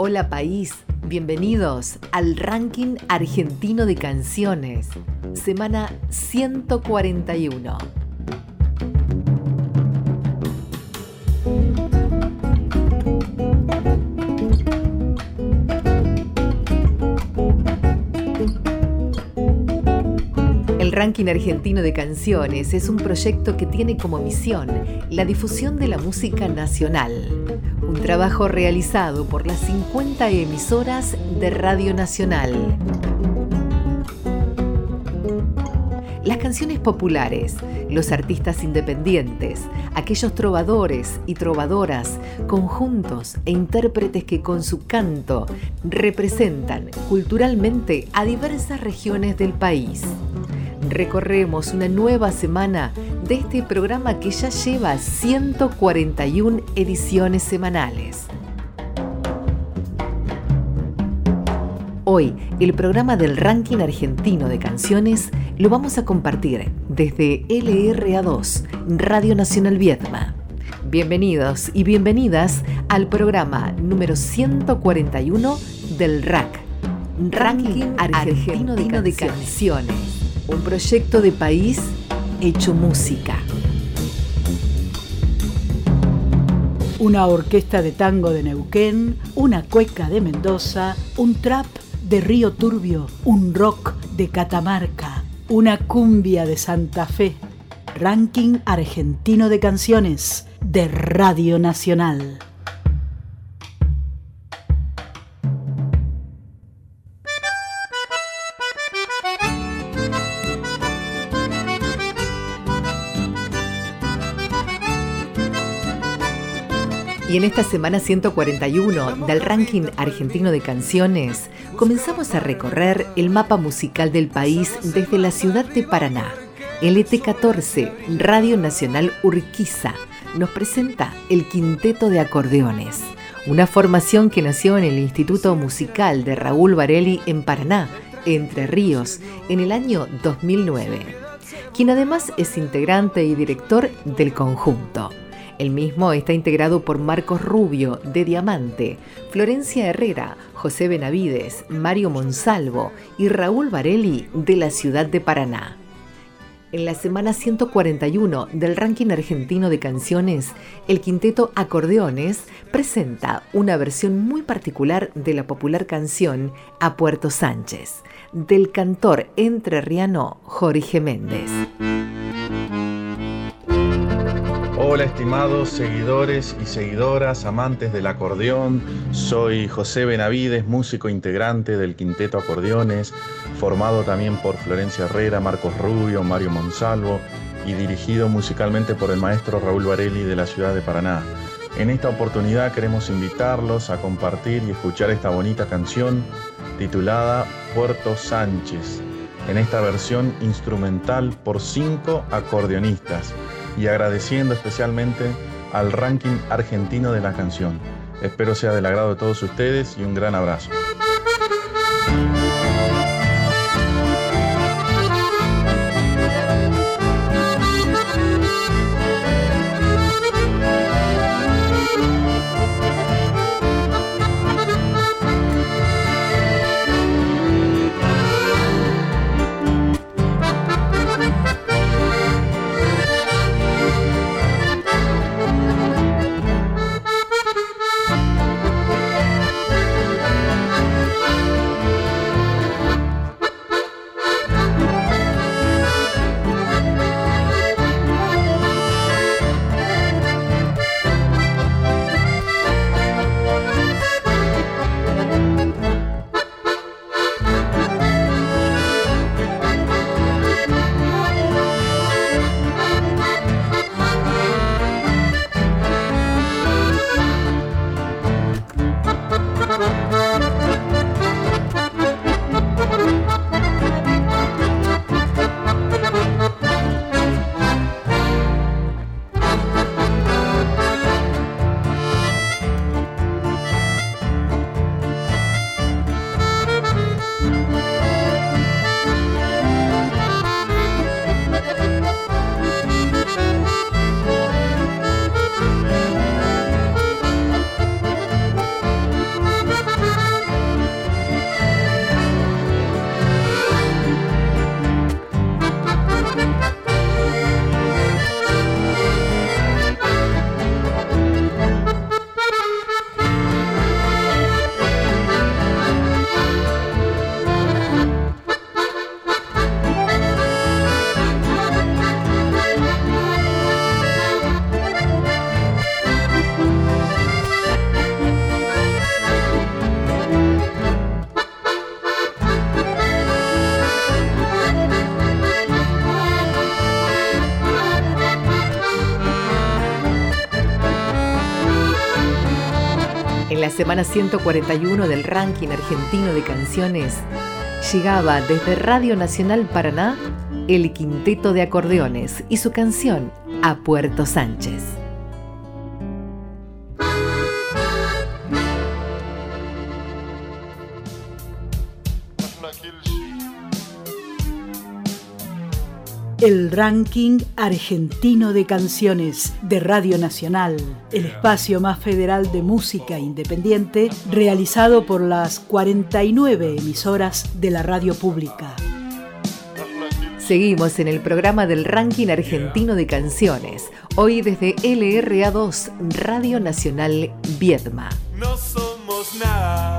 Hola país, bienvenidos al ranking argentino de canciones, semana 141. El ranking argentino de canciones es un proyecto que tiene como misión la difusión de la música nacional trabajo realizado por las 50 emisoras de Radio Nacional. Las canciones populares, los artistas independientes, aquellos trovadores y trovadoras, conjuntos e intérpretes que con su canto representan culturalmente a diversas regiones del país. Recorremos una nueva semana de este programa que ya lleva 141 ediciones semanales. Hoy, el programa del ranking argentino de canciones lo vamos a compartir desde LRA2, Radio Nacional Vietma. Bienvenidos y bienvenidas al programa número 141 del RAC, Ranking Argentino de Canciones, un proyecto de país hecho música. Una orquesta de tango de Neuquén, una cueca de Mendoza, un trap de Río Turbio, un rock de Catamarca, una cumbia de Santa Fe. Ranking argentino de canciones de Radio Nacional. Y en esta semana 141 del ranking argentino de canciones, comenzamos a recorrer el mapa musical del país desde la ciudad de Paraná. El ET14, Radio Nacional Urquiza, nos presenta el Quinteto de Acordeones, una formación que nació en el Instituto Musical de Raúl Varelli en Paraná, Entre Ríos, en el año 2009, quien además es integrante y director del conjunto. El mismo está integrado por Marcos Rubio, de Diamante, Florencia Herrera, José Benavides, Mario Monsalvo y Raúl Varelli, de la ciudad de Paraná. En la semana 141 del ranking argentino de canciones, el quinteto Acordeones presenta una versión muy particular de la popular canción A Puerto Sánchez, del cantor entrerriano Jorge Méndez. Hola estimados seguidores y seguidoras, amantes del acordeón, soy José Benavides, músico integrante del Quinteto Acordeones, formado también por Florencia Herrera, Marcos Rubio, Mario Monsalvo y dirigido musicalmente por el maestro Raúl Varelli de la ciudad de Paraná. En esta oportunidad queremos invitarlos a compartir y escuchar esta bonita canción titulada Puerto Sánchez, en esta versión instrumental por cinco acordeonistas y agradeciendo especialmente al ranking argentino de la canción. Espero sea del agrado de todos ustedes y un gran abrazo. Semana 141 del ranking argentino de canciones, llegaba desde Radio Nacional Paraná el Quinteto de Acordeones y su canción A Puerto Sánchez. El ranking argentino de canciones de Radio Nacional, el espacio más federal de música independiente realizado por las 49 emisoras de la radio pública. Seguimos en el programa del ranking argentino de canciones, hoy desde LRA2, Radio Nacional Viedma. No somos nada.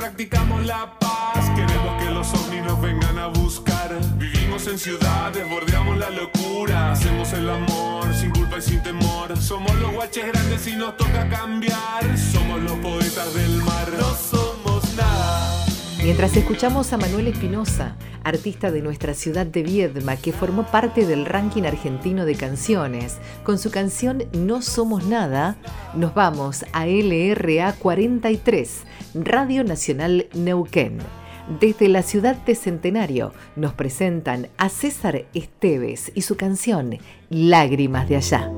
Practicamos la paz. Queremos que los ovnis nos vengan a buscar. Vivimos en ciudades, bordeamos la locura. Hacemos el amor sin culpa y sin temor. Somos los guaches grandes y nos toca cambiar. Somos los poetas del mar. No somos nada. Mientras escuchamos a Manuel Espinosa, artista de nuestra ciudad de Viedma, que formó parte del ranking argentino de canciones, con su canción No Somos Nada, nos vamos a LRA 43, Radio Nacional Neuquén. Desde la ciudad de Centenario nos presentan a César Esteves y su canción Lágrimas de allá.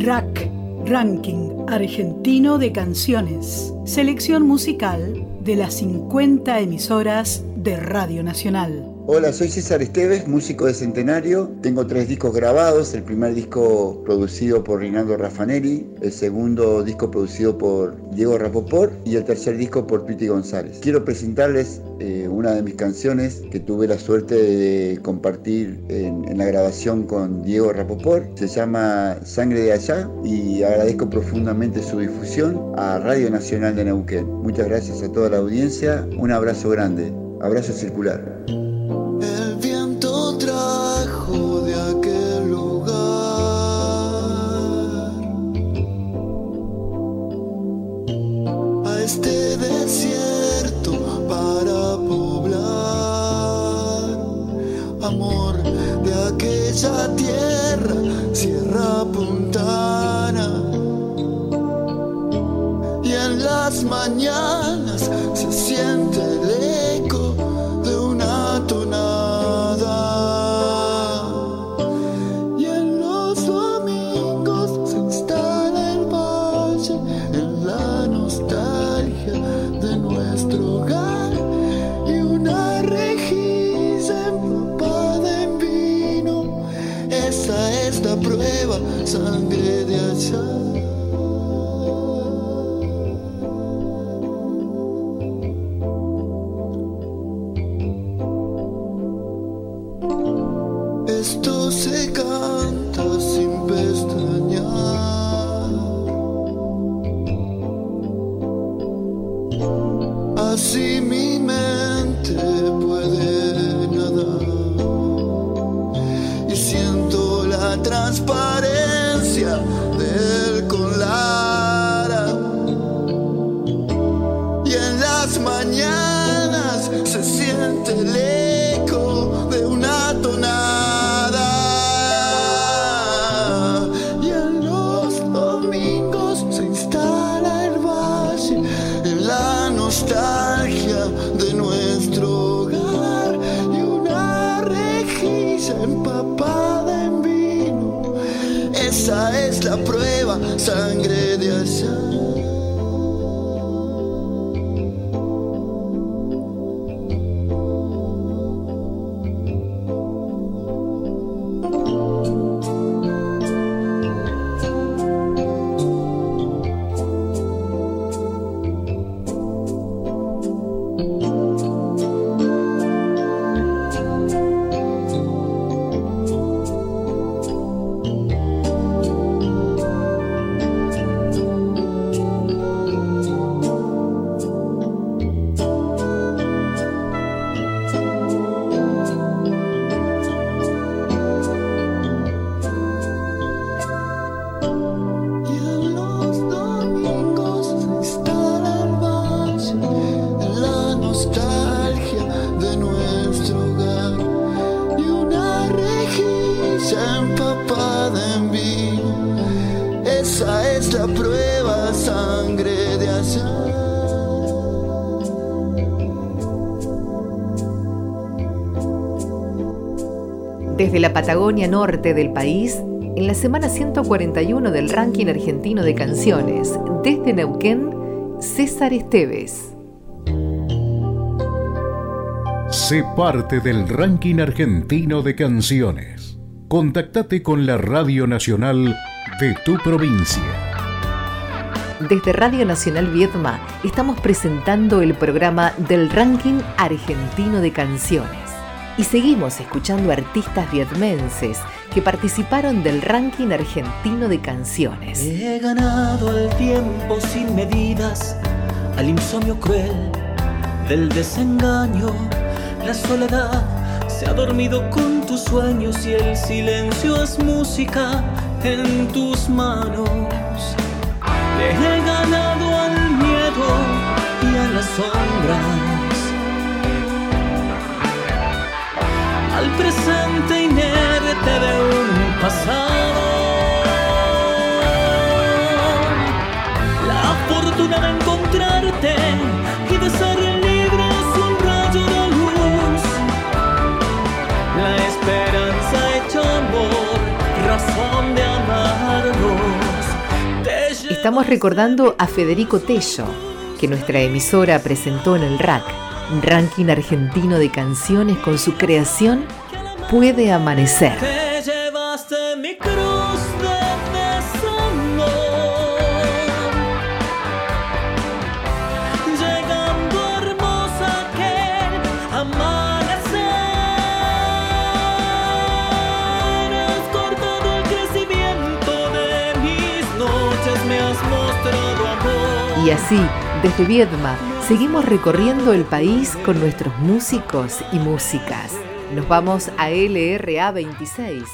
Rack, Ranking Argentino de Canciones. Selección musical de las 50 emisoras de Radio Nacional. Hola, soy César Esteves, músico de Centenario. Tengo tres discos grabados. El primer disco producido por Rinaldo Raffanelli, el segundo disco producido por Diego Rapoport y el tercer disco por Piti González. Quiero presentarles eh, una de mis canciones que tuve la suerte de compartir en, en la grabación con Diego Rapoport. Se llama Sangre de Allá y agradezco profundamente su difusión a Radio Nacional de Neuquén. Muchas gracias a toda la audiencia. Un abrazo grande. Abrazo circular. Las transparencia del Patagonia norte del país, en la semana 141 del ranking argentino de canciones, desde Neuquén, César Esteves. Sé parte del ranking argentino de canciones. Contactate con la Radio Nacional de tu provincia. Desde Radio Nacional Viedma estamos presentando el programa del ranking argentino de canciones y seguimos escuchando artistas vietmenses que participaron del ranking argentino de canciones. He ganado el tiempo sin medidas, al insomnio cruel del desengaño. La soledad se ha dormido con tus sueños y el silencio es música en tus manos. Le he ganado al miedo y a las sombras presente inerte de un pasado. La fortuna de encontrarte y de ser libre es un rayo de luz. La esperanza hecha amor, razón de amarnos. Estamos recordando a Federico Tello, que nuestra emisora presentó en el RAC ranking argentino de canciones con su creación Puede Amanecer. Te llevaste mi cruz de Llegando hermosa aquel amanecer. Has cortado el crecimiento de mis noches, me has mostrado amor. Y así, desde Viedma, seguimos recorriendo el país con nuestros músicos y músicas. Nos vamos a LRA 26,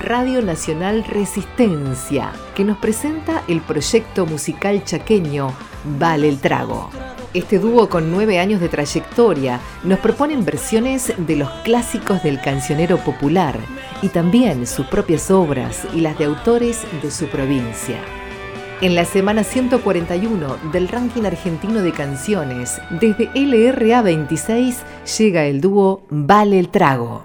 Radio Nacional Resistencia, que nos presenta el proyecto musical chaqueño Vale el Trago. Este dúo con nueve años de trayectoria nos proponen versiones de los clásicos del cancionero popular y también sus propias obras y las de autores de su provincia. En la semana 141 del ranking argentino de canciones, desde LRA 26 llega el dúo Vale el Trago.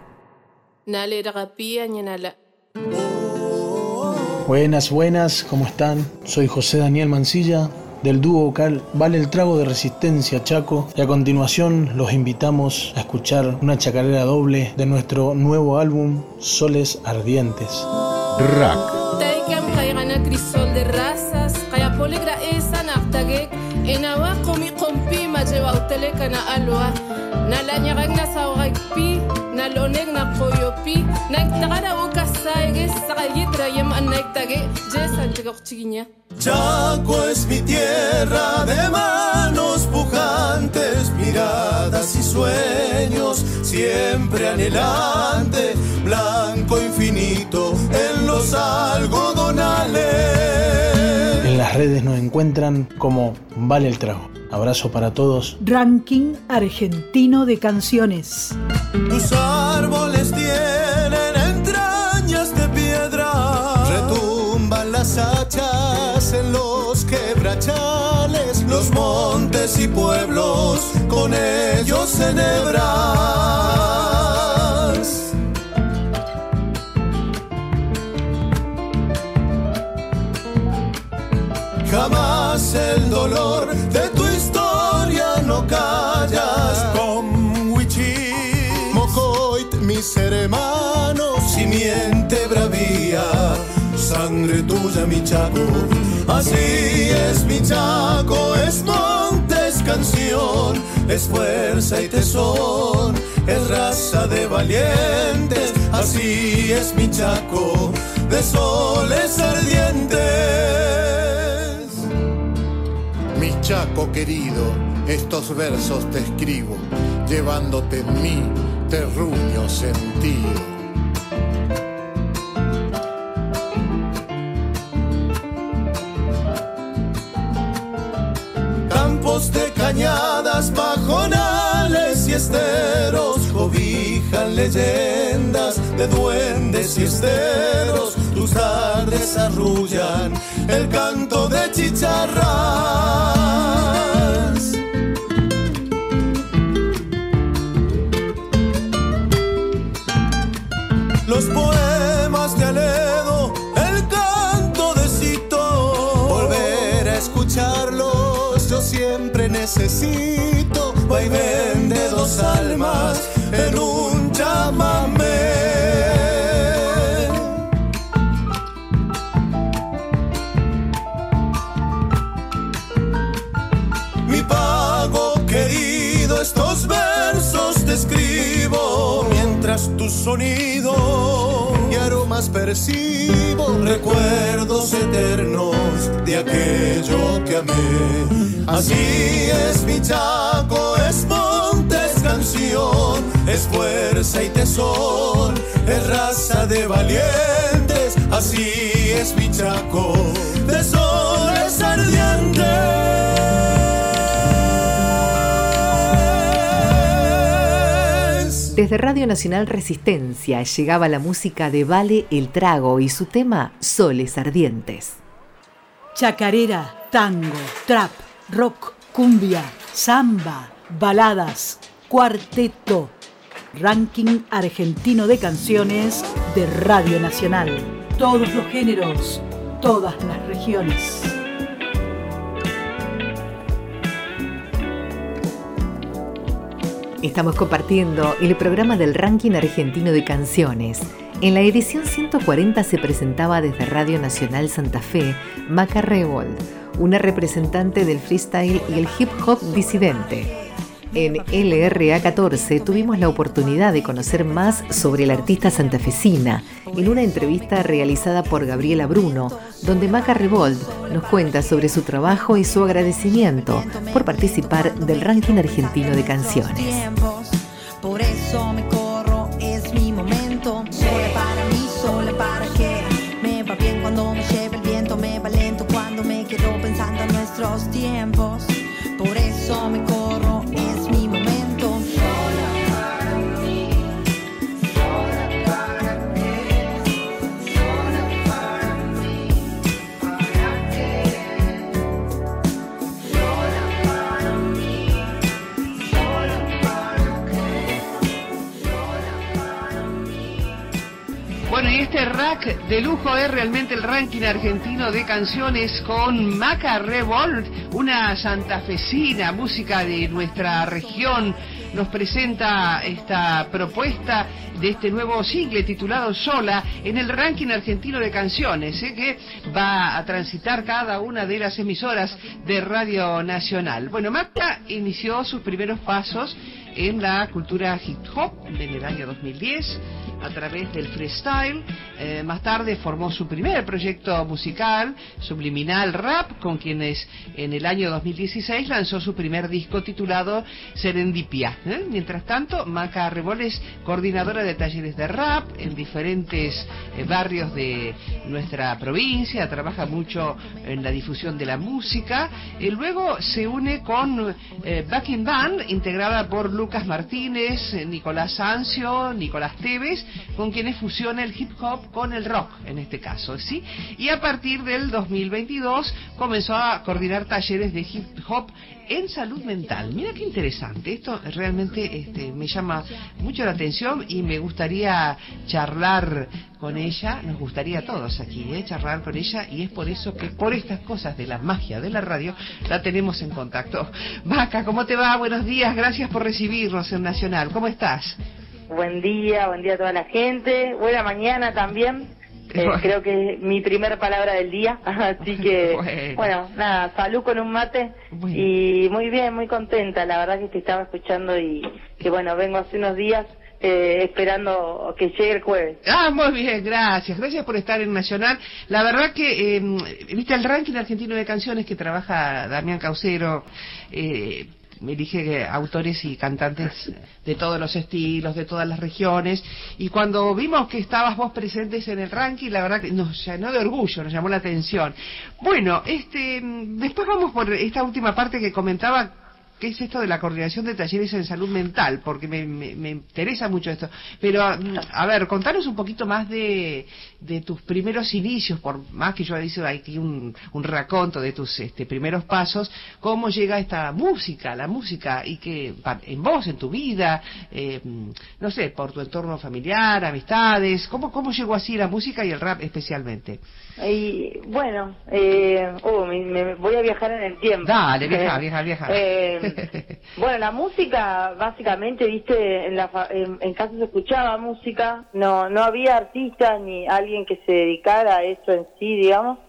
Buenas, buenas, ¿cómo están? Soy José Daniel Mancilla del dúo vocal Vale el Trago de Resistencia Chaco y a continuación los invitamos a escuchar una chacarera doble de nuestro nuevo álbum Soles Ardientes. Rack. Naqtagek inawa qumi qumpi majewa uteleka na alwa na la nyagag na sawagpi na loneg na qoyopi na tagara ukasayge sagayitra yem anektage jesan chigochiginya Chaco es mi tierra de manos pujantes, miradas y sueños, siempre anhelante, blanco infinito en los algodonales. En las redes nos encuentran como Vale el Trago. Abrazo para todos. Ranking Argentino de Canciones. Tus árboles tienen entrañas de piedra. Retumban las hachas en los quebrachales. Los montes y pueblos con ellos enhebran. Dolor de tu historia no callas. Con Wichi, Mocoit, mis hermanos, simiente bravía, sangre tuya, mi chaco. Así es mi chaco, es montes, canción, es fuerza y tesón, es raza de valientes. Así es mi chaco, de soles ardientes. Chaco querido, estos versos te escribo, llevándote en mi terruño sentido. Campos de cañadas, pajonales y esteros cobijan leyendas de duendes y esteros. Tus tardes arrullan el canto de chicharras. Necesito. Vaivén de dos almas en un chamamé. Mi pago querido, estos versos te escribo mientras tu sonido y aromas percibo, recuerdos eternos de aquello que amé. Así es mi chaco, es monte, es canción, es fuerza y tesón, es raza de valientes. Así es mi chaco, de soles ardientes. Desde Radio Nacional Resistencia llegaba la música de Vale el Trago y su tema Soles Ardientes. Chacarera, tango, trap, rock, cumbia, samba, baladas, cuarteto. Ranking argentino de canciones de Radio Nacional. Todos los géneros, todas las regiones. Estamos compartiendo el programa del ranking argentino de canciones. En la edición 140 se presentaba desde Radio Nacional Santa Fe Maca Revolt, una representante del freestyle y el hip hop disidente. En LRA 14 tuvimos la oportunidad de conocer más sobre la artista santafesina en una entrevista realizada por Gabriela Bruno, donde Maca Revolt nos cuenta sobre su trabajo y su agradecimiento por participar del ranking argentino de canciones. Por eso me es realmente el ranking argentino de canciones con Maca Revolt, una santafesina, música de nuestra región. Nos presenta esta propuesta de este nuevo single titulado Sola en el ranking argentino de canciones, ¿eh? que va a transitar cada una de las emisoras de Radio Nacional. Bueno, Maca inició sus primeros pasos en la cultura hip hop en el año 2010 a través del freestyle. Eh, más tarde formó su primer proyecto musical, Subliminal Rap, con quienes en el año 2016 lanzó su primer disco titulado Serendipia. ¿eh? Mientras tanto, Maca Rebol es coordinadora de talleres de rap en diferentes eh, barrios de nuestra provincia, trabaja mucho en la difusión de la música. y luego se une con Backing Band, integrada por Lucas Martínez, Nicolás Ancio, Nicolás Teves, con quienes fusiona el hip hop con el rock, en este caso, ¿sí? Y a partir del 2022 comenzó a coordinar talleres de hip hop en salud mental. Mira qué interesante, esto realmente este, me llama mucho la atención y me gustaría charlar con ella, nos gustaría a todos aquí, ¿eh? charlar con ella y es por eso que por estas cosas de la magia de la radio la tenemos en contacto. Vaca, ¿cómo te va? Buenos días, gracias por recibirnos en Nacional, ¿cómo estás? Buen día, buen día a toda la gente. Buena mañana también. Eh, creo que es mi primera palabra del día. Así que, Bueno. bueno, nada, salud con un mate. Y muy bien, muy contenta. La verdad que te estaba escuchando y que, bueno, vengo hace unos días eh, esperando que llegue el jueves. Ah, muy bien, gracias. Gracias por estar en Nacional. La verdad que, eh, viste, el ranking argentino de canciones que trabaja Damián Caucero, eh, elige autores y cantantes de todos los estilos, de todas las regiones. Y cuando vimos que estabas vos presentes en el ranking, la verdad que nos llenó de orgullo, nos llamó la atención. Bueno, este, después vamos por esta última parte que comentaba qué es esto de la coordinación de talleres en salud mental, porque me, me, interesa mucho esto. Pero, mm, a ver, contanos un poquito más de, de tus primeros inicios, por más que yo hice aquí un, un raconto de tus este, primeros pasos, cómo llega esta música, la música, y que en vos, en tu vida, eh, no sé, por tu entorno familiar, amistades, ¿cómo, cómo llegó así la música y el rap especialmente? Y bueno, eh, oh, me, voy a viajar en el tiempo. Dale, viaja, viaja, viaja. Eh, bueno, la música, básicamente, viste, en, la, en, casa se escuchaba música, no, no había artistas ni alguien que se dedicara a eso en sí, digamos,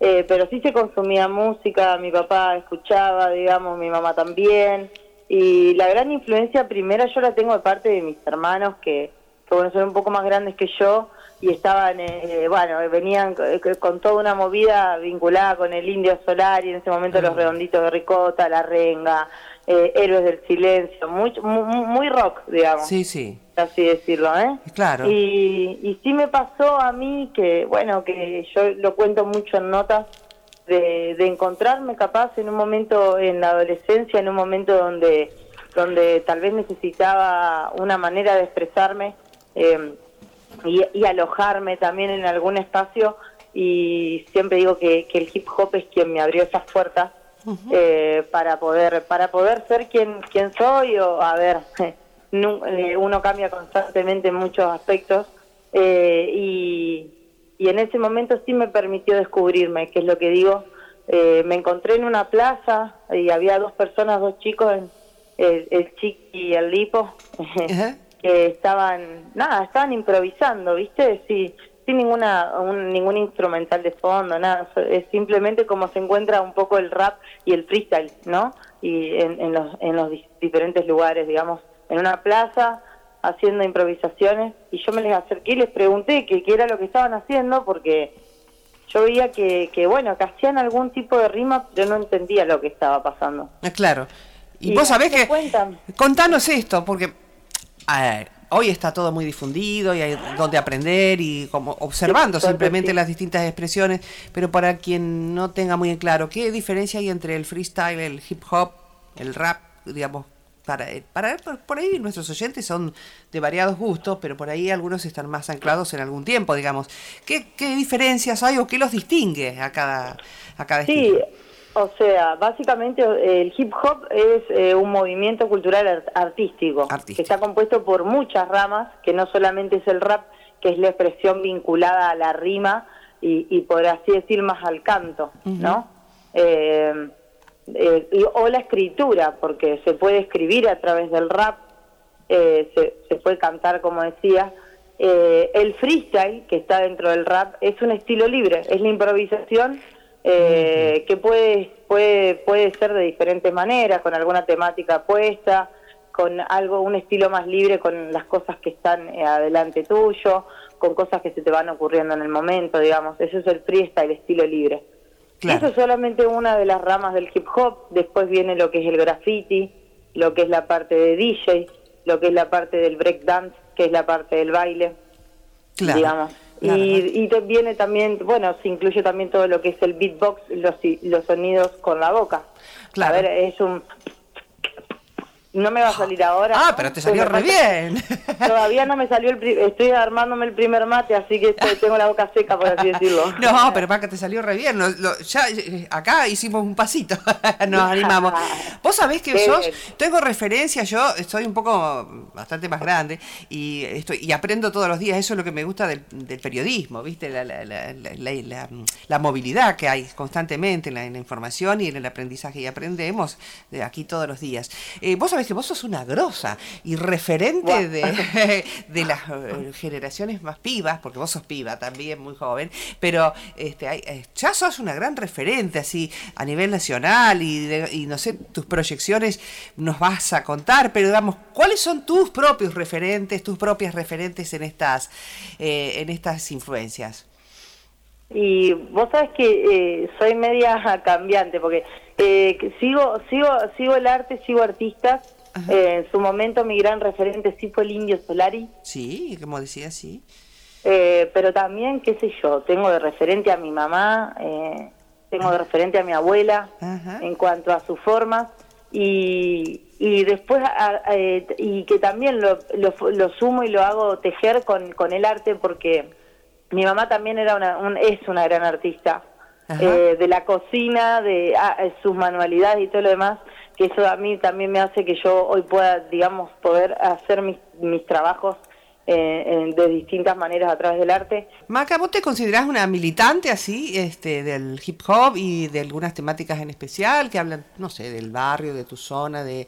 eh, pero sí se consumía música, mi papá escuchaba, digamos, mi mamá también, y la gran influencia primera yo la tengo de parte de mis hermanos que, que bueno, son un poco más grandes que yo, y estaban, eh, bueno, venían eh, con toda una movida vinculada con el Indio Solar y en ese momento los redonditos de ricota, la renga, eh, héroes del silencio, muy, muy, rock, digamos. Sí, sí. Así decirlo, ¿eh? Claro. Y, y sí me pasó a mí que, bueno, que yo lo cuento mucho en notas, de, de encontrarme capaz en un momento en la adolescencia, en un momento donde, donde tal vez necesitaba una manera de expresarme. Eh, y, alojarme también en algún espacio y siempre digo que, el hip hop es quien me abrió esas puertas eh, para poder para poder ser quien quien soy o a ver eh, uno cambia constantemente en muchos aspectos eh, y, y en ese momento sí me permitió descubrirme que es lo que digo me encontré en una plaza y había dos personas dos chicos el, el chiqui y el lipo que estaban, nada, estaban improvisando, ¿viste? Sí, sin ninguna ningún instrumental de fondo, nada, es simplemente como se encuentra un poco el rap y el freestyle, ¿no? Y en, los, en los diferentes lugares, digamos, en una plaza haciendo improvisaciones y yo me les acerqué y les pregunté qué era lo que estaban haciendo porque yo veía que, que, bueno, que hacían algún tipo de rima, pero no entendía lo que estaba pasando. Ah, claro. Y, vos sabés que... Cuentan? Contanos esto, porque hoy está todo muy difundido y hay donde aprender y como observando simplemente las distintas expresiones, pero para quien no tenga muy en claro, ¿qué diferencia hay entre el freestyle, el hip hop, el rap, digamos? Para, para por ahí nuestros oyentes son de variados gustos, pero por ahí algunos están más anclados en algún tiempo, digamos. ¿Qué, qué diferencias hay o qué los distingue a cada, a cada sí. O sea, básicamente el hip hop es eh, un movimiento cultural artístico, que está compuesto por muchas ramas, que no solamente es el rap, que es la expresión vinculada a la rima y, por así decir más al canto, ¿no? Eh, eh, y, o la escritura, porque se puede escribir a través del rap, se, se, puede cantar, como decía. el freestyle, que está dentro del rap, es un estilo libre, es la improvisación eh, que puede, puede, puede ser de diferentes maneras, con alguna temática puesta, con algo, un estilo más libre con las cosas que están eh, adelante tuyo, con cosas que se te van ocurriendo en el momento, digamos. Eso es el freestyle, estilo libre. Eso es solamente una de las ramas del hip hop. Después viene lo que es el graffiti, lo que es la parte de DJ, lo que es la parte del break dance, que es la parte del baile, digamos y, y viene también, bueno, se incluye también todo lo que es el beatbox, los, los sonidos con la boca. A ver, es un no me va a salir ahora. Ah, pero te salió re bien. Todavía no me salió el estoy armándome el primer mate, así que tengo la boca seca, por así decirlo. No, pero para que te salió re bien. ya eh, acá hicimos un pasito, nos animamos. Vos sabés que sos, tengo referencia, yo estoy un poco bastante más grande y estoy y aprendo todos los días. Eso es lo que me gusta del, periodismo, ¿viste? La, la, la, la, movilidad que hay constantemente en la, información y en el aprendizaje y aprendemos de aquí todos los días. Eh, vos sabés que vos sos una grosa y referente de, de, las eh, generaciones más pibas, porque vos sos piba también, muy joven, pero este, eh, ya sos una gran referente así a nivel nacional y, y no sé, tus proyecciones nos vas a contar, pero digamos, ¿cuáles son tus propios referentes, tus propias referentes en estas, eh, en estas influencias? Y vos sabes que soy media cambiante, porque sigo, sigo, sigo el arte, sigo artistas, eh, en su momento mi gran referente sí fue el Indio Solari. Sí, como decía, sí. Eh, pero también, qué sé yo, tengo de referente a mi mamá, eh, tengo de referente a mi abuela en cuanto a sus formas y, y después eh, y que también lo, lo, sumo y lo hago tejer con, con el arte porque mi mamá también era una, es una gran artista eh, de la cocina de ah, sus manualidades y todo lo demás que eso a mí también me hace que yo hoy pueda digamos poder hacer mis, mis trabajos eh, de distintas maneras a través del arte. Maca, ¿vos te considerás una militante así este, del hip hop y de algunas temáticas en especial que hablan, no sé, del barrio, de tu zona, de, eh,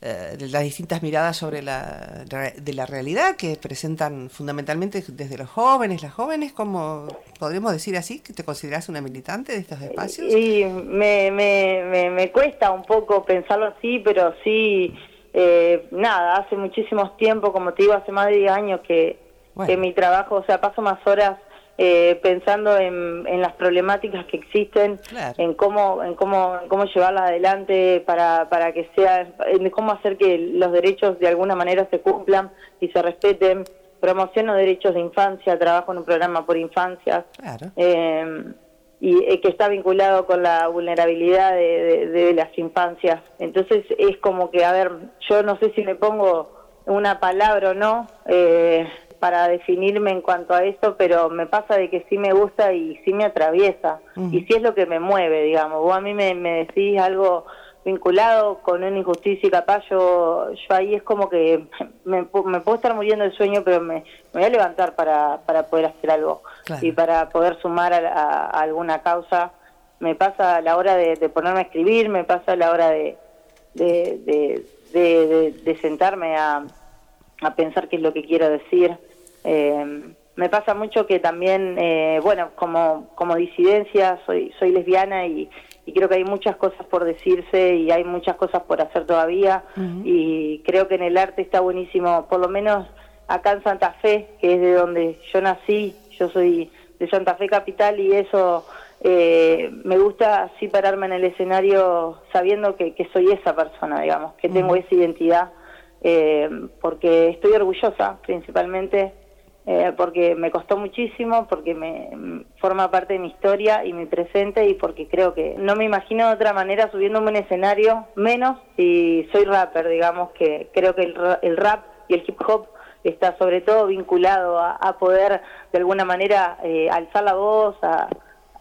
las distintas miradas sobre la, de la realidad que presentan fundamentalmente desde los jóvenes, las jóvenes, como podríamos decir así, que te consideras una militante de estos espacios? Sí, me, me, me, me cuesta un poco pensarlo así, pero sí eh, nada, hace muchísimos tiempo, como te digo, hace más de 10 años que, que mi trabajo, o sea, paso más horas eh, pensando en, en, las problemáticas que existen, en cómo en cómo en cómo llevarlas adelante para, para que sea, en cómo hacer que los derechos de alguna manera se cumplan y se respeten. Promociono derechos de infancia, trabajo en un programa por infancias. Eh, y eh, que está vinculado con la vulnerabilidad de, las infancias. Entonces es como que, a ver, yo no sé si me pongo una palabra o no eh, para definirme en cuanto a eso, pero me pasa de que sí me gusta y sí me atraviesa, y sí es lo que me mueve, digamos. Vos a mí me, me decís algo vinculado con una injusticia y capaz yo, yo ahí es como que me, puedo estar muriendo el sueño, pero me, voy a levantar para, para poder hacer algo y para poder sumar a, alguna causa. Me pasa a la hora de, ponerme a escribir, me pasa a la hora de, de, de, sentarme a, a, pensar qué es lo que quiero decir. Eh, me pasa mucho que también, eh, bueno, como, como disidencia, soy, soy lesbiana y, y creo que hay muchas cosas por decirse y hay muchas cosas por hacer todavía. Y creo que en el arte está buenísimo, por lo menos acá en Santa Fe, que es de donde yo nací, yo soy de Santa Fe Capital y eso eh, me gusta así pararme en el escenario sabiendo que, soy esa persona, digamos, que tengo esa identidad, eh, porque estoy orgullosa principalmente eh, porque me costó muchísimo, porque me forma parte de mi historia y mi presente y porque creo que no me imagino de otra manera subiéndome un escenario, menos si soy rapper, digamos que creo que el, rap y el hip hop está sobre todo vinculado a, poder de alguna manera eh, alzar la voz, a,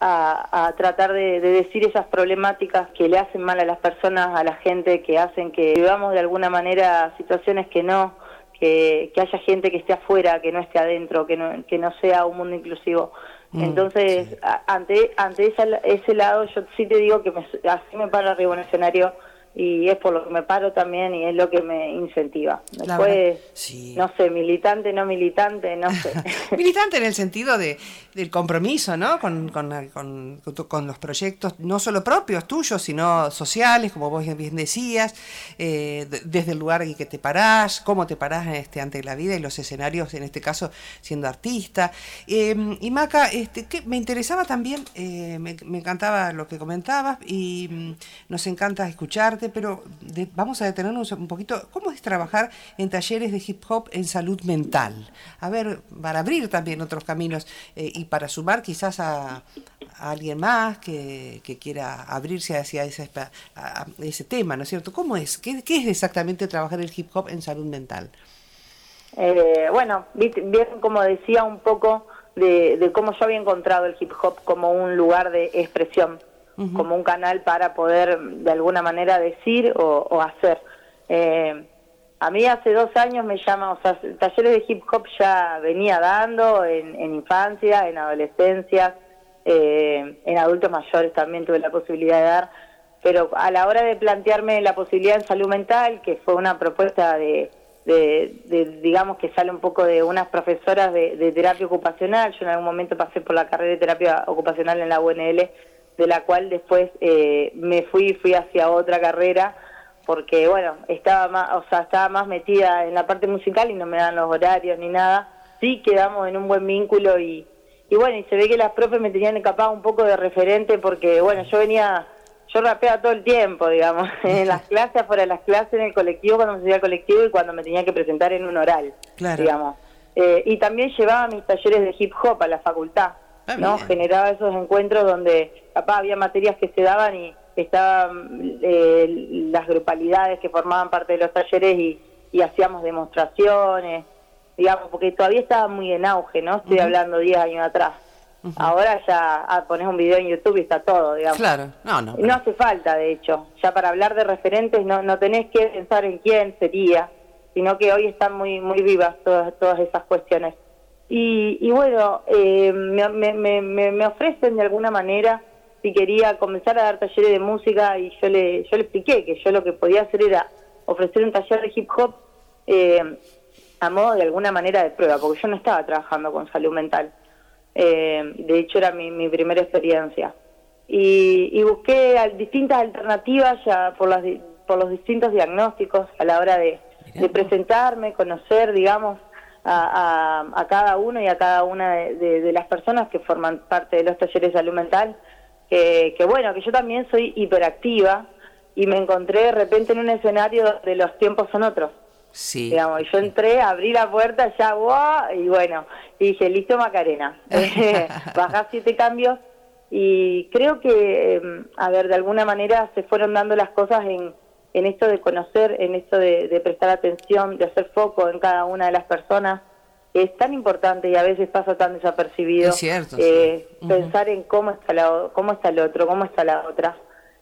a, tratar de, de, decir esas problemáticas que le hacen mal a las personas, a la gente, que hacen que vivamos de alguna manera situaciones que no que, haya gente que esté afuera, que no esté adentro, que no, que no sea un mundo inclusivo. Mm, Entonces, ante, ante ese lado, yo sí te digo que me, así me paro arriba en el escenario y es por lo que me paro también y es lo que me incentiva. Después, no sé, militante, no militante, no sé. militante en el sentido de, del compromiso, ¿no? Con, con, con, con, los proyectos, no solo propios tuyos, sino sociales, como vos bien decías, eh, desde el lugar en que te parás, cómo te parás este, ante la vida y los escenarios, en este caso, siendo artista. Em, y Maca, este, que me interesaba también, eh, me, me encantaba lo que comentabas y mm, nos encanta escucharte pero vamos a detenernos un poquito. ¿Cómo es trabajar en talleres de hip hop en salud mental? A ver, para abrir también otros caminos eh, y para sumar quizás a, alguien más que, quiera abrirse hacia ese, ese tema, ¿no es cierto? ¿Cómo es? ¿Qué, es exactamente trabajar el hip hop en salud mental? Eh, bueno, bien como decía un poco de, de, cómo yo había encontrado el hip hop como un lugar de expresión como un canal para poder de alguna manera decir o, hacer. Eh, a mí hace dos años me llama, o sea, talleres de hip hop ya venía dando en, infancia, en adolescencia, eh, en adultos mayores también tuve la posibilidad de dar, pero a la hora de plantearme la posibilidad en salud mental, que fue una propuesta de, de, digamos que sale un poco de unas profesoras de, de, terapia ocupacional, yo en algún momento pasé por la carrera de terapia ocupacional en la UNL, de la cual después eh, me fui fui hacia otra carrera porque bueno estaba más o sea estaba más metida en la parte musical y no me dan los horarios ni nada. Sí quedamos en un buen vínculo y, y bueno y se ve que las profes me tenían capaz un poco de referente porque bueno yo venía yo rapeaba todo el tiempo digamos en las clases fuera de las clases en el colectivo cuando me subía al colectivo y cuando me tenía que presentar en un oral digamos. Eh, y también llevaba mis talleres de hip hop a la facultad Ah, ¿no? Generaba esos encuentros donde capaz había materias que se daban y, estaban eh, las grupalidades que formaban parte de los talleres y, y hacíamos demostraciones, digamos, porque todavía estaba muy en auge, ¿no? Estoy hablando 10 años atrás. Ahora ya ah, pones un video en YouTube y está todo, digamos. Claro, no, no. No hace falta, de hecho. Ya para hablar de referentes no, no tenés que pensar en quién sería, sino que hoy están muy muy vivas todas, todas esas cuestiones. Y, y bueno, eh, me, me, me, me ofrecen de alguna manera si quería comenzar a dar talleres de música y yo le, yo le expliqué que yo lo que podía hacer era ofrecer un taller de hip hop eh, a modo de alguna manera de prueba, porque yo no estaba trabajando con salud mental. Eh, de hecho, era mi, mi primera experiencia. Y, y busqué al- distintas alternativas ya por, las, por los distintos diagnósticos a la hora de, de presentarme, conocer, digamos, a, a- a cada uno y a cada una de, de- de las personas que forman parte de los talleres de salud mental. Que, que bueno, que yo también soy hiperactiva y me encontré de repente en un escenario donde los tiempos son otros. Sí. Digamos, y yo entré, abrí la puerta, ya, ¡guau! y bueno, y dije, listo Macarena, bajá siete cambios y creo que, eh, a ver, de alguna manera se fueron dando las cosas en, en esto de conocer, en esto de, de prestar atención, de hacer foco en cada una de las personas. Es tan importante y a veces pasa tan desapercibido Es cierto, eh, pensar en cómo está, la, cómo está el otro, cómo está la otra.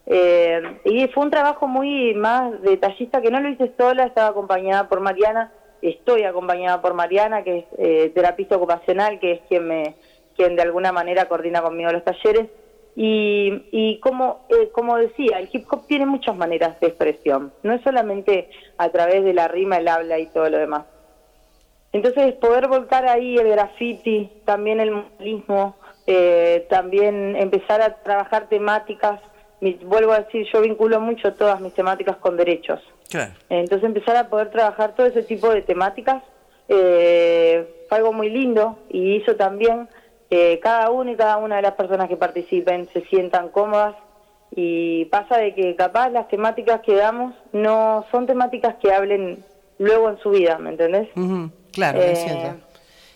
Eh, y fue un trabajo muy más detallista que no lo hice sola, estaba acompañada por Mariana, estoy acompañada por Mariana, que es eh, terapista ocupacional, que es quien me quien de alguna manera coordina conmigo los talleres. Y, y como, eh, como decía, el hip hop tiene muchas maneras de expresión, no es solamente a través de la rima, el habla y todo lo demás. Entonces, poder volcar ahí el graffiti, también el muralismo, eh, también empezar a trabajar temáticas, mi- vuelvo a decir, yo vinculo mucho todas mis temáticas con derechos. Claro. Entonces empezar a poder trabajar todo ese tipo de temáticas eh, fue algo muy lindo y hizo también que cada uno y cada una de las personas que participen se sientan cómodas y pasa de que capaz las temáticas que damos no son temáticas que hablen luego en su vida, ¿me entendés? Ujú, Claro, Eh, entiendo.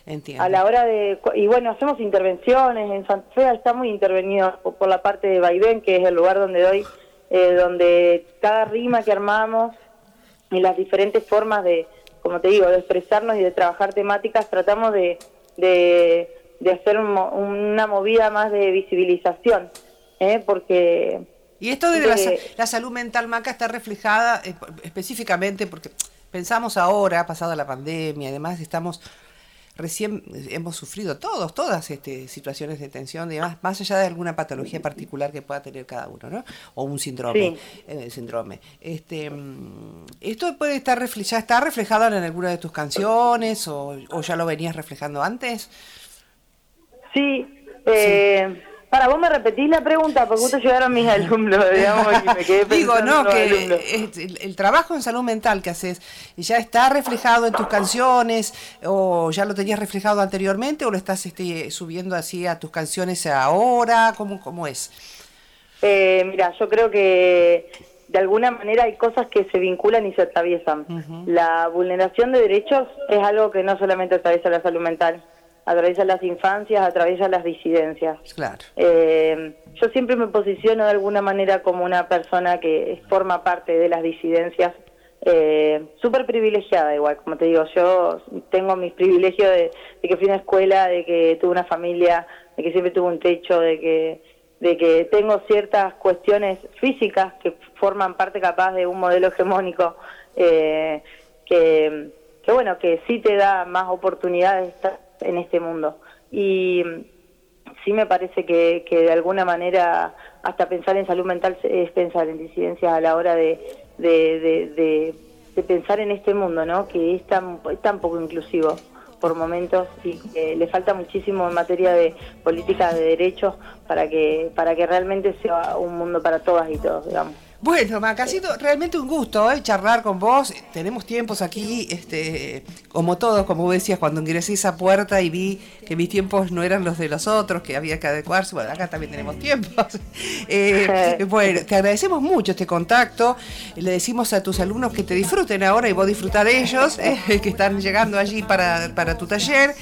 Entiendo. a la hora de y bueno hacemos intervenciones en Santa Fe está muy intervenido por, por la parte de Vaivén que es el lugar donde doy eh, donde cada rima que armamos y las diferentes formas de como te digo de expresarnos y de trabajar temáticas tratamos de de, de hacer un una movida más de visibilización ¿eh? porque Y esto de la, sa- de- la salud mental, Maca, está reflejada específicamente porque pensamos ahora, pasada la pandemia, además estamos recién hemos sufrido todos, todas este, situaciones de tensión, y demás, más allá de alguna patología particular que pueda tener cada uno, ¿no? O un síndrome. Sí. eh, síndrome. Este, ¿Esto puede estar ya está reflejado en alguna de tus canciones o, o ya lo venías reflejando antes? Sí, eh, para vos me repetís la pregunta porque justo llegaron mis alumnos, digamos, y me quedé Digo, no, que el, el trabajo en salud mental que haces ya está reflejado en tus canciones o ya lo tenías reflejado anteriormente o lo estás este, subiendo así a tus canciones ahora, ¿cómo, cómo es? Eh, mira, yo creo que de alguna manera hay cosas que se vinculan y se atraviesan. La vulneración de derechos es algo que no solamente atraviesa la salud mental, atraviesa las infancias, atraviesa las disidencias. Claro. Eh, yo siempre me posiciono de alguna manera como una persona que forma parte de las disidencias, eh, súper privilegiada igual, como te digo, yo tengo mis privilegios de, de que fui a una escuela, de que tuve una familia, de que siempre tuve un techo, de que de que tengo ciertas cuestiones físicas que forman parte capaz de un modelo hegemónico eh, que, que bueno que sí te da más oportunidades en este mundo y sí me parece que, que de alguna manera hasta pensar en salud mental es pensar en disidencias a la hora de, de, de, pensar en este mundo, ¿no? Que es tan, tan poco inclusivo por momentos y que le falta muchísimo en materia de políticas de derechos para que para que realmente sea un mundo para todas y todos, digamos. Bueno, Maca, ha sido realmente un gusto hoy charlar con vos. Tenemos tiempos aquí, este, como todos, como vos decías, cuando ingresé a esa puerta y vi que mis tiempos no eran los de los otros, que había que adecuarse. Bueno, acá también tenemos tiempos. Eh, bueno, te agradecemos mucho este contacto. Le decimos a tus alumnos que te disfruten ahora y vos disfrutar ellos, eh, que están llegando allí para, para tu taller.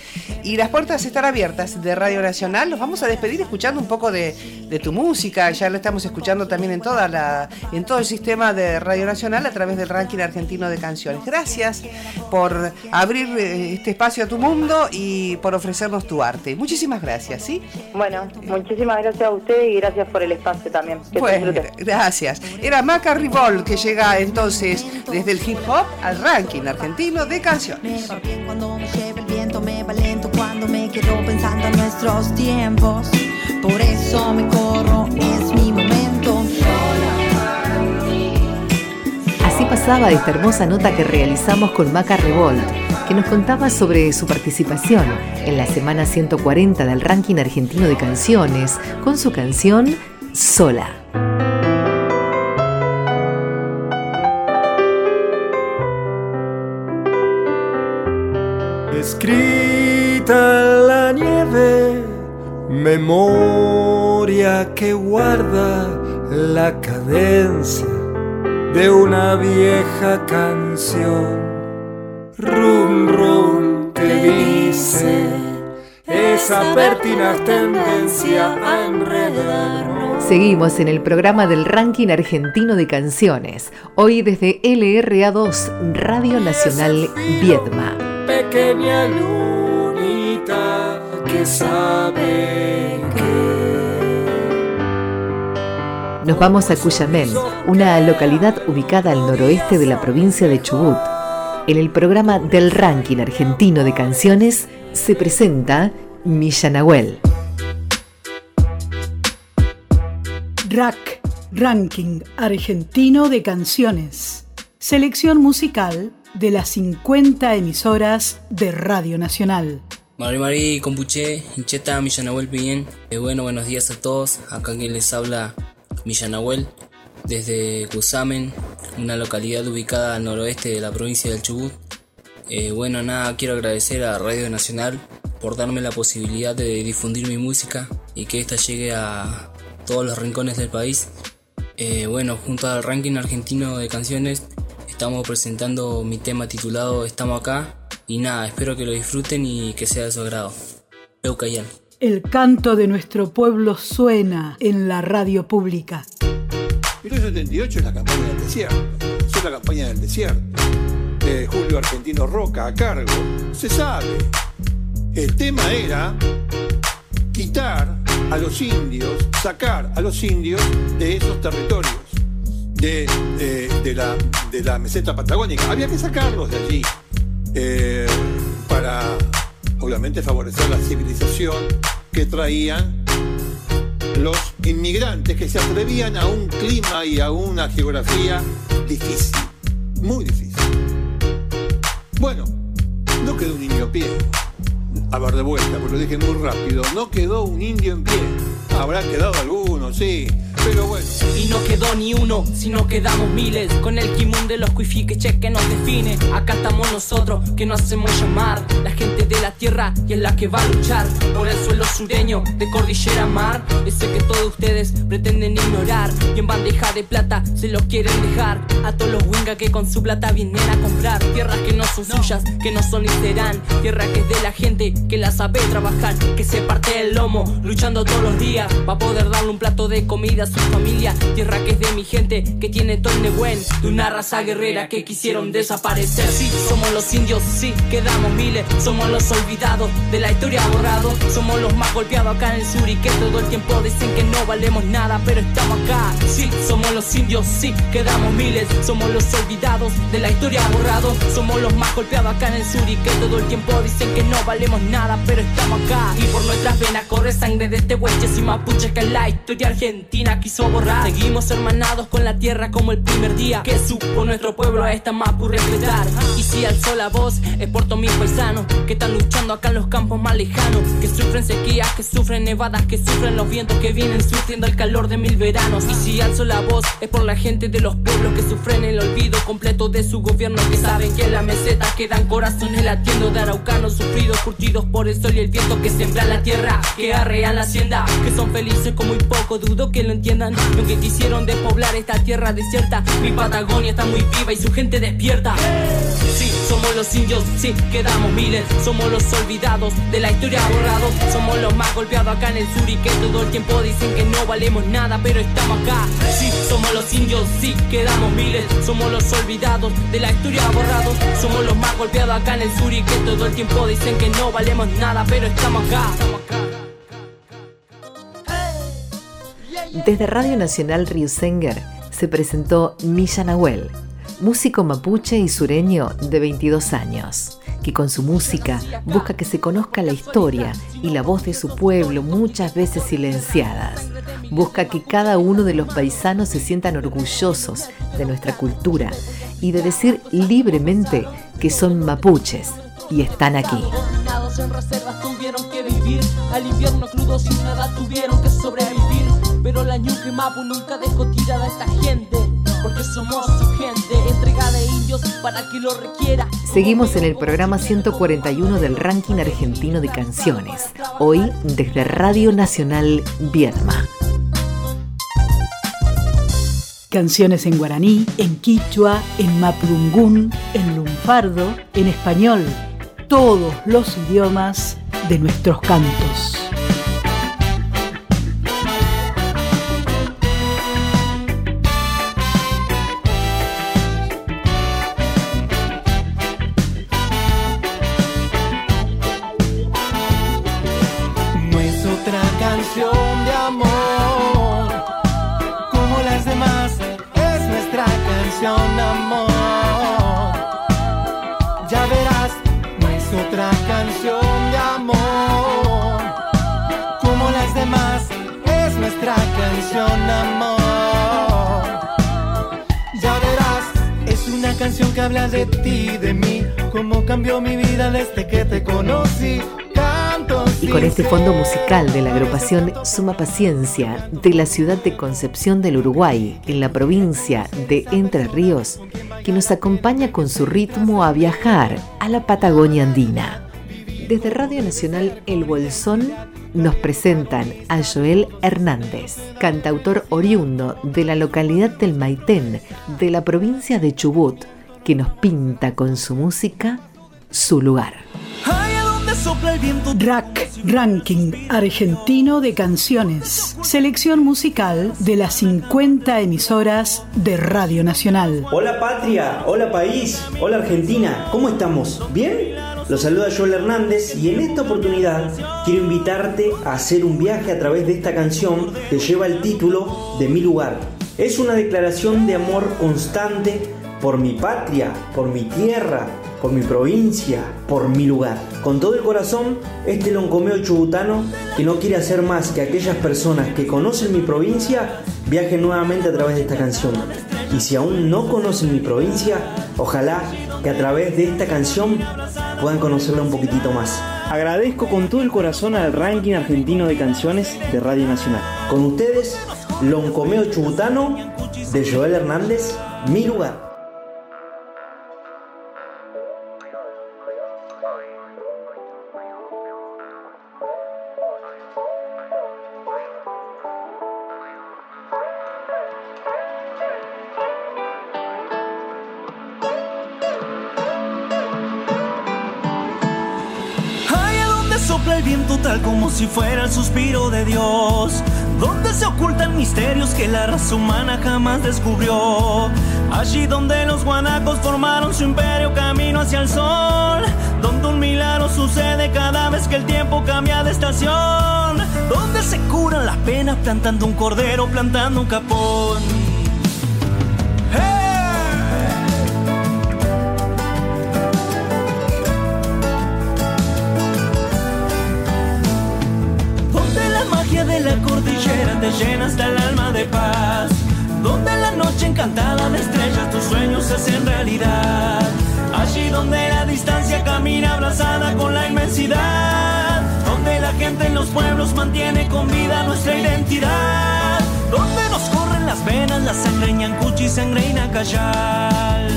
Y las puertas están abiertas de Radio Nacional. Nos vamos a despedir escuchando un poco de, de tu música. Ya lo estamos escuchando también en toda la en todo el sistema de Radio Nacional a través del ranking argentino de canciones. Gracias por abrir eh, este espacio a tu mundo y por ofrecernos tu arte. Muchísimas gracias, ¿sí? Bueno, muchísimas gracias a ustedes y gracias por el espacio también. bueno, gracias. Era Maca Ribol que llega entonces desde el hip hop al ranking argentino de canciones. Me cuando me lleva el viento, me va lento cuando me quedo pensando en nuestros tiempos. Por eso me corro, es mi momento. Pasaba esta hermosa nota que realizamos con Maca Revolt, que nos contaba sobre su participación en la semana 140 del ranking argentino de canciones con su canción Sola. Escrita la nieve, memoria que guarda la cadencia de una vieja canción. Rum, rum, que dice esa pertinaz tendencia a enredarnos. Seguimos en el programa del ranking argentino de canciones, hoy desde LRA2, Radio Nacional Viedma. Pequeña lunita que sabe Nos vamos a Cuyamén, una localidad ubicada al noroeste de la provincia de Chubut. En el programa del ranking argentino de canciones se presenta Millanahuel. RAC, Ranking Argentino de Canciones. Selección musical de las 50 emisoras de Radio Nacional. Mari Mari, Compuche, Hincheta, Millanahuel bien. Eh, bueno, buenos días a todos. Acá quien les habla Millanahuel, desde Cusamen, una localidad ubicada al noroeste de la provincia del Chubut. Eh, bueno, nada, quiero agradecer a Radio Nacional por darme la posibilidad de difundir mi música y que ésta llegue a todos los rincones del país. Eh, bueno, junto al ranking argentino de canciones, estamos presentando mi tema titulado Estamos acá. Y nada, espero que lo disfruten y que sea de su agrado. Eucayán. El canto de nuestro pueblo suena en la radio pública. 1978 es la campaña del desierto. Es la campaña del desierto. De Julio Argentino Roca a cargo. Se sabe. El tema era quitar a los indios, sacar a los indios de esos territorios. De, la, de la meseta patagónica. Había que sacarlos de allí eh, para obviamente favorecer la civilización que traían los inmigrantes que se atrevían a un clima y a una geografía difícil, muy difícil. Bueno, no quedó un en pie. A ver de vuelta, porque lo dije muy rápido. No quedó un indio en pie. Habrá quedado alguno, sí, pero bueno. Y no quedó ni uno, sino quedamos miles. Con el kimun de los cuifiques que nos define. Acá estamos nosotros, que nos hacemos llamar. La gente de la tierra y es la que va a luchar por el suelo sureño de Cordillera Mar. Ese que todos ustedes pretenden ignorar. Y en bandeja de plata se lo quieren dejar. A todos los wingas que con su plata vienen a comprar. Tierras que no son suyas, que no son ni serán. Tierra que es de la gente que la sabe trabajar. Que se parte el lomo, luchando todos los días. Va a poder darle un plato de comida a su familia. Tierra que es de mi gente, que tiene todo de buen. De una raza guerrera que quisieron desaparecer. Sí, somos los indios, sí, quedamos miles. Somos los olvidados, de la historia borrado. Somos los más golpeados acá en el sur y que todo el tiempo dicen que no valemos nada, pero estamos acá. Sí, somos los indios, sí, quedamos miles. Somos los olvidados, de la historia borrado. Somos los más golpeados acá en el sur y que todo el tiempo dicen que no valemos nada, pero estamos acá. Y por nuestras venas corre sangre de este hueches y mapuches que la historia argentina quiso borrar. Seguimos hermanados con la tierra como el primer día que supo nuestro pueblo a esta mapu respetar. Y si alzó la voz es por todos mis paisanos que están luchando acá en los campos más lejanos, que sufren sequías, que sufren nevadas, que sufren los vientos que vienen surtiendo el calor de mil veranos. Y si alzo la voz es por la gente de los pueblos que sufren el olvido completo de su gobierno, que saben que en la meseta quedan corazones latiendo de araucanos sufridos, curtidos por el sol y el viento que sembra la tierra, que arrean la hacienda, que son felices como muy poco, dudo que lo entiendan. Lo que quisieron despoblar esta tierra desierta, mi Patagonia está muy viva y su gente despierta. Sí, somos los indios, sí, quedamos miles, somos los olvidados de la historia borrados, somos los más golpeados acá en el sur y que todo el tiempo dicen que no valemos nada, pero estamos acá. Sí, somos los indios, sí, quedamos miles, somos los olvidados de la historia borrados, somos los más golpeados acá en el sur y que todo el tiempo dicen que no valemos Desde Radio Nacional Riusenger se presentó Milla Nahuel, músico mapuche y sureño de 22 años, que con su música busca que se conozca la historia y la voz de su pueblo muchas veces silenciadas. Busca que cada uno de los paisanos se sientan orgullosos de nuestra cultura y de decir libremente que son mapuches y están aquí. Seguimos en el programa 141 del ranking argentino de canciones, hoy desde Radio Nacional Viedma. Canciones en guaraní, en quichua, en mapudungún, en lunfardo, en español. Todos los idiomas de nuestros cantos. Canción de amor como las demás, es nuestra canción de amor. Ya verás, es una canción que habla de ti, de mí, cómo cambió mi vida desde que te conocí. Y con este fondo musical de la agrupación Suma Paciencia de la ciudad de Concepción del Uruguay, en la provincia de Entre Ríos, que nos acompaña con su ritmo a viajar a la Patagonia andina. Desde Radio Nacional El Bolsón nos presentan a Joel Hernández, cantautor oriundo de la localidad del Maitén, de la provincia de Chubut, que nos pinta con su música su lugar. Rack Ranking Argentino de Canciones. Selección musical de las 50 emisoras de Radio Nacional. Hola patria, hola país, hola Argentina, ¿cómo estamos? ¿Bien? Los saluda Joel Hernández y en esta oportunidad quiero invitarte a hacer un viaje a través de esta canción que lleva el título de Mi lugar. Es una declaración de amor constante por mi patria, por mi tierra, por mi provincia, por mi lugar. Con todo el corazón, este loncomeo chubutano que no quiere hacer más que aquellas personas que conocen mi provincia viajen nuevamente a través de esta canción. Y si aún no conocen mi provincia, ojalá que a través de esta canción puedan conocerla un poquitito más. Agradezco con todo el corazón al ranking argentino de canciones de Radio Nacional. Con ustedes, Loncomeo Chubutano de Joel Hernández, Mi lugar. Como si fuera el suspiro de Dios. Donde se ocultan misterios que la raza humana jamás descubrió. Allí donde los guanacos formaron su imperio camino hacia el sol. Donde un milagro sucede cada vez que el tiempo cambia de estación. Donde se curan las penas plantando un cordero, plantando un capón. La la llena hasta el alma de paz. Donde encantada de estrellas, tus sueños se hacen realidad. Allí donde la distancia camina abrazada con la inmensidad. Donde la gente en los pueblos mantiene con vida nuestra identidad. Donde nos corren las venas, la sangre ñancuchi y sangre inacayal.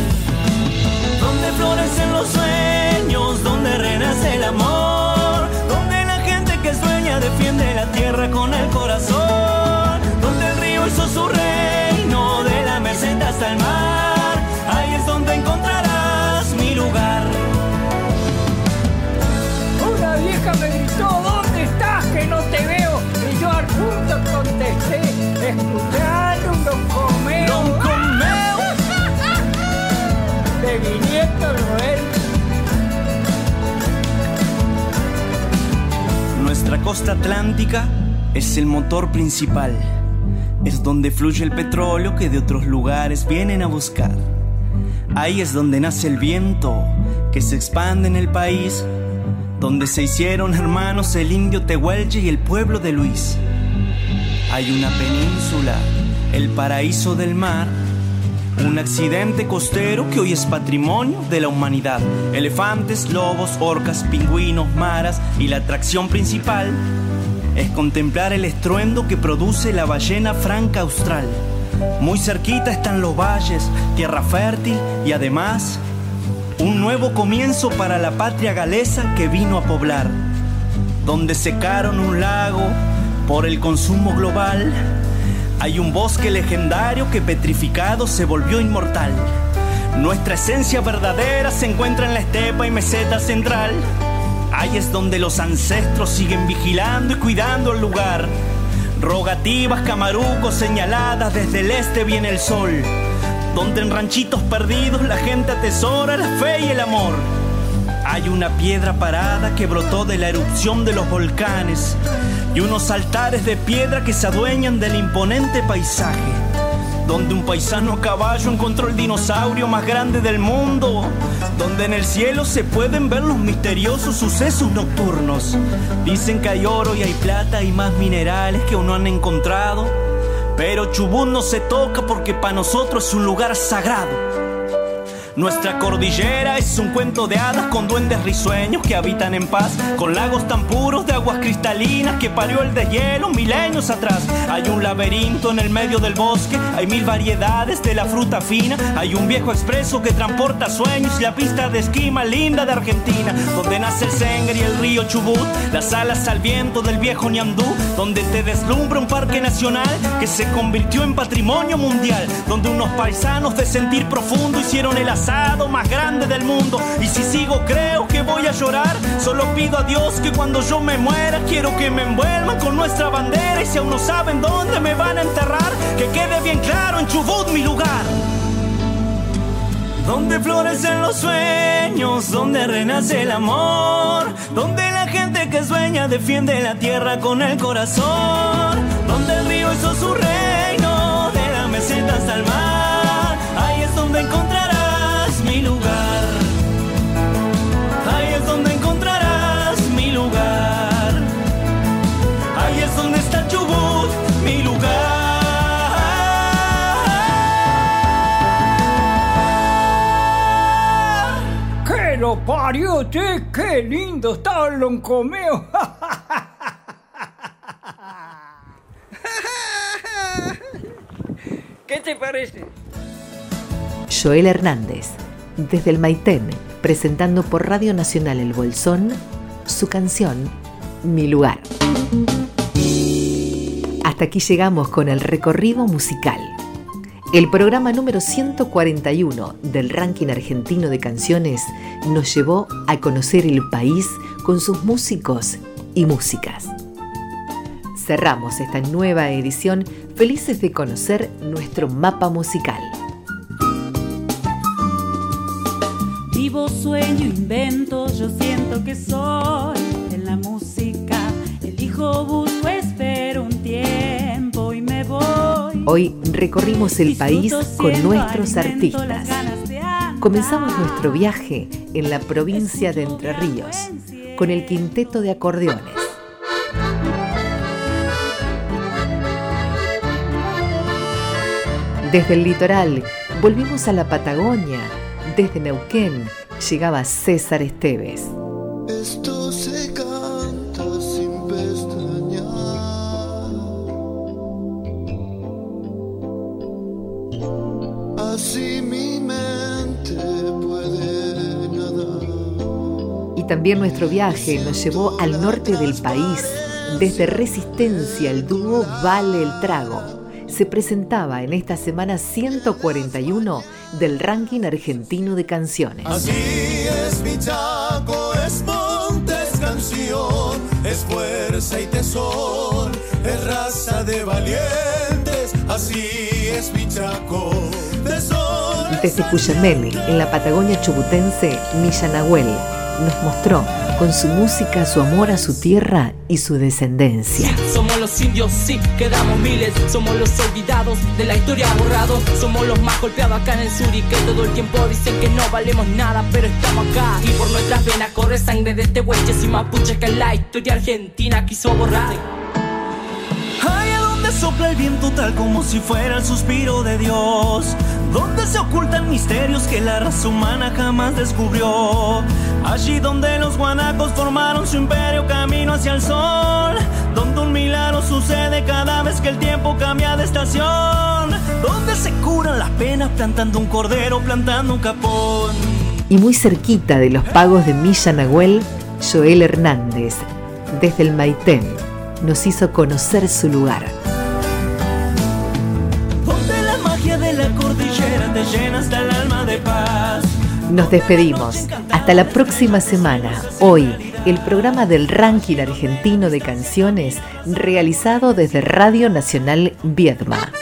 Donde florecen los sueños, donde renace el amor. Donde la gente que sueña defiende la tierra con el corazón. ¿Dónde estás? Que no te veo. Y yo al punto contesté, escuchando un don comeo. Don Comeo. De mi nieto Noel. Nuestra costa atlántica es el motor principal. Es donde fluye el petróleo que de otros lugares vienen a buscar. Ahí es donde nace el viento que se expande en el país. Donde se hicieron hermanos el indio Tehuelche y el pueblo de Luis. Hay una península, el paraíso del mar. Un accidente costero que hoy es patrimonio de la humanidad. Elefantes, lobos, orcas, pingüinos, maras y la atracción principal es contemplar el estruendo que produce la ballena franca austral. Muy cerquita están los valles, tierra fértil y además nuevo comienzo para la patria galesa que vino a poblar. Donde secaron un lago por el consumo global, hay un bosque legendario que petrificado se volvió inmortal. Nuestra esencia verdadera se encuentra en la estepa y meseta central. Ahí es donde los ancestros siguen vigilando y cuidando el lugar. Rogativas, camarucos señaladas, desde el este viene el sol. Donde en ranchitos perdidos la gente atesora la fe y el amor. Hay una piedra parada que brotó de la erupción de los volcanes y unos altares de piedra que se adueñan del imponente paisaje. Donde un paisano a caballo encontró el dinosaurio más grande del mundo. Donde en el cielo se pueden ver los misteriosos sucesos nocturnos. Dicen que hay oro y hay plata y más minerales que aún no han encontrado. Pero Chubut no se toca porque para nosotros es un lugar sagrado. Nuestra cordillera es un cuento de hadas con duendes risueños que habitan en paz, con lagos tan puros de aguas cristalinas que parió el deshielo milenios atrás. Hay un laberinto en el medio del bosque, hay mil variedades de la fruta fina, hay un viejo expreso que transporta sueños y la pista de esquí más linda de Argentina, donde nace el Sengre y el río Chubut, las alas al viento del viejo Ñandú, donde te deslumbra un parque nacional que se convirtió en patrimonio mundial, donde unos paisanos de sentir profundo hicieron el más grande del mundo. Y si sigo, creo que voy a llorar. Solo pido a Dios que cuando yo me muera, quiero que me envuelvan con nuestra bandera. Y si aún no saben dónde me van a enterrar, que quede bien claro en Chubut mi lugar. Donde florecen los sueños, donde renace el amor, donde la gente que sueña defiende la tierra con el corazón, donde el río hizo su reino, de la meseta hasta el mar, che! ¡Qué lindo está el loncomeo! ¿Qué te parece? Joel Hernández, desde el Maitén, presentando por Radio Nacional El Bolsón su canción Mi lugar. Hasta aquí llegamos con el recorrido musical. El programa número 141 del ranking argentino de canciones nos llevó a conocer el país con sus músicos y músicas. Cerramos esta nueva edición felices de conocer nuestro mapa musical. Vivo, sueño, invento, yo siento que soy en la música. Elijo, busco, espero un tiempo. Hoy recorrimos el país con nuestros artistas. Comenzamos nuestro viaje en la provincia de Entre Ríos con el quinteto de acordeones. Desde el litoral volvimos a la Patagonia. Desde Neuquén llegaba César Esteves. También nuestro viaje nos llevó al norte del país. Desde Resistencia el dúo Vale el Trago. Se presentaba en esta semana 141 del ranking argentino de canciones. Así es mi chaco, es monte, es canción, es fuerza y tesón, es raza de valientes. Así es mi chaco, tesón. Desde Cuyamel, en la Patagonia chubutense, Millán Nahuel nos mostró con su música su amor a su tierra y su descendencia. Somos los indios, sí, quedamos miles. Somos los olvidados de la historia borrados. Somos los más golpeados acá en el sur y que todo el tiempo dicen que no valemos nada, pero estamos acá. Y por nuestras venas corre sangre de este hueches y mapuches que la historia argentina quiso borrar. Sopla el viento tal como si fuera el suspiro de Dios. Donde se ocultan misterios que la raza humana jamás descubrió. Allí donde los guanacos formaron su imperio camino hacia el sol. Donde un milagro sucede cada vez que el tiempo cambia de estación. Donde se curan las penas plantando un cordero, plantando un capón. Y muy cerquita de los pagos de Milla Nahuel, Joel Hernández, desde el Maitén, nos hizo conocer su lugar. Nos despedimos. Hasta la próxima semana. Hoy, el programa del ranking argentino de canciones realizado desde Radio Nacional Viedma.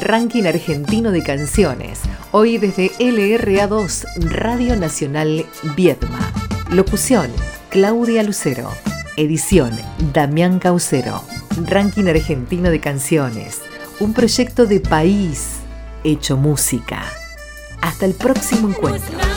Ranking argentino de canciones. Hoy desde LRA2, Radio Nacional Viedma. Locución, Claudia Lucero. Edición, Damián Caucero. Ranking argentino de canciones. Un proyecto de país hecho música. Hasta el próximo encuentro.